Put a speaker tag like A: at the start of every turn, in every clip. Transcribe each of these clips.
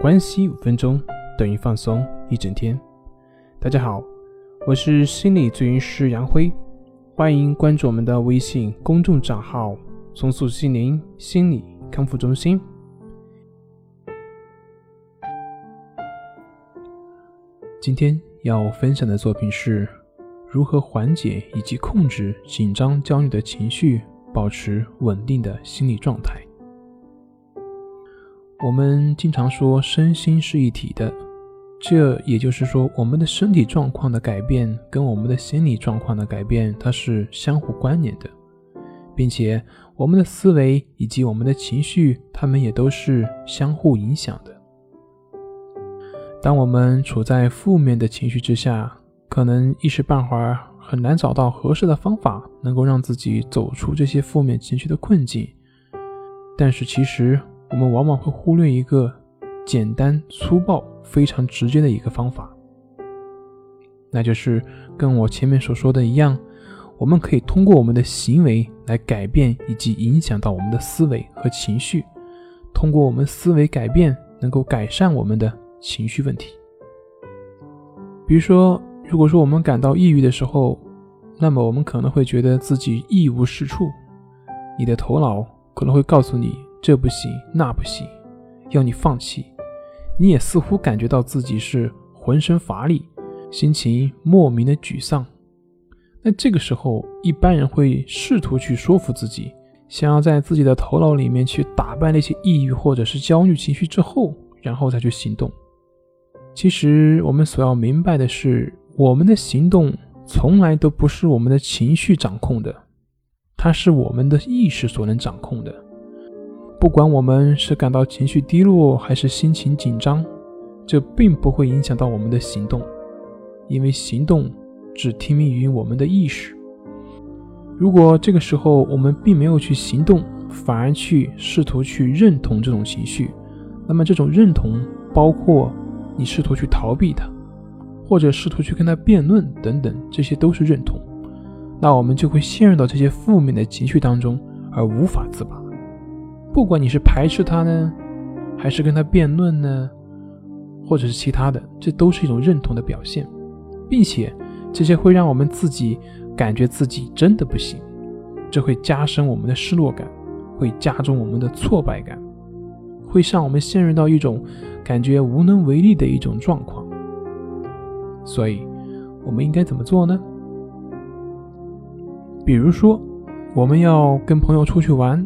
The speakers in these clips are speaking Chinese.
A: 关系五分钟等于放松一整天。大家好，我是心理咨询师杨辉，欢迎关注我们的微信公众账号“重塑心灵心理康复中心”。今天要分享的作品是如何缓解以及控制紧张焦虑的情绪，保持稳定的心理状态。我们经常说身心是一体的，这也就是说，我们的身体状况的改变跟我们的心理状况的改变，它是相互关联的，并且我们的思维以及我们的情绪，它们也都是相互影响的。当我们处在负面的情绪之下，可能一时半会儿很难找到合适的方法，能够让自己走出这些负面情绪的困境，但是其实。我们往往会忽略一个简单粗暴、非常直接的一个方法，那就是跟我前面所说的一样，我们可以通过我们的行为来改变以及影响到我们的思维和情绪，通过我们思维改变，能够改善我们的情绪问题。比如说，如果说我们感到抑郁的时候，那么我们可能会觉得自己一无是处，你的头脑可能会告诉你。这不行，那不行，要你放弃。你也似乎感觉到自己是浑身乏力，心情莫名的沮丧。那这个时候，一般人会试图去说服自己，想要在自己的头脑里面去打败那些抑郁或者是焦虑情绪之后，然后再去行动。其实，我们所要明白的是，我们的行动从来都不是我们的情绪掌控的，它是我们的意识所能掌控的。不管我们是感到情绪低落，还是心情紧张，这并不会影响到我们的行动，因为行动只听命于我们的意识。如果这个时候我们并没有去行动，反而去试图去认同这种情绪，那么这种认同包括你试图去逃避它，或者试图去跟他辩论等等，这些都是认同。那我们就会陷入到这些负面的情绪当中，而无法自拔。不管你是排斥他呢，还是跟他辩论呢，或者是其他的，这都是一种认同的表现，并且这些会让我们自己感觉自己真的不行，这会加深我们的失落感，会加重我们的挫败感，会让我们陷入到一种感觉无能为力的一种状况。所以，我们应该怎么做呢？比如说，我们要跟朋友出去玩。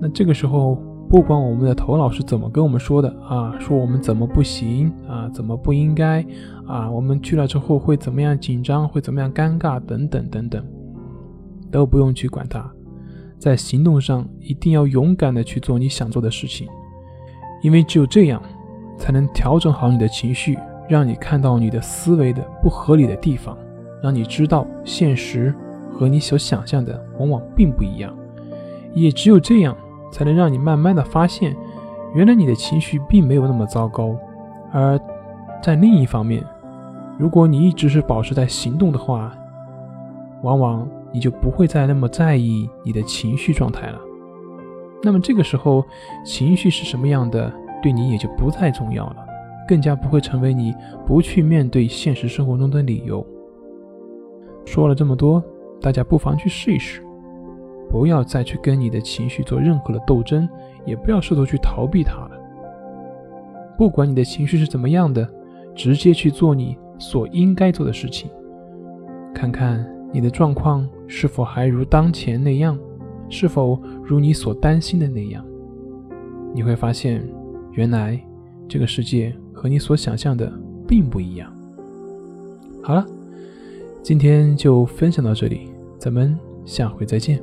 A: 那这个时候，不管我们的头脑是怎么跟我们说的啊，说我们怎么不行啊，怎么不应该啊，我们去了之后会怎么样紧张，会怎么样尴尬等等等等，都不用去管它。在行动上一定要勇敢的去做你想做的事情，因为只有这样，才能调整好你的情绪，让你看到你的思维的不合理的地方，让你知道现实和你所想象的往往并不一样。也只有这样。才能让你慢慢的发现，原来你的情绪并没有那么糟糕。而在另一方面，如果你一直是保持在行动的话，往往你就不会再那么在意你的情绪状态了。那么这个时候，情绪是什么样的，对你也就不再重要了，更加不会成为你不去面对现实生活中的理由。说了这么多，大家不妨去试一试。不要再去跟你的情绪做任何的斗争，也不要试图去逃避它了。不管你的情绪是怎么样的，直接去做你所应该做的事情，看看你的状况是否还如当前那样，是否如你所担心的那样。你会发现，原来这个世界和你所想象的并不一样。好了，今天就分享到这里，咱们下回再见。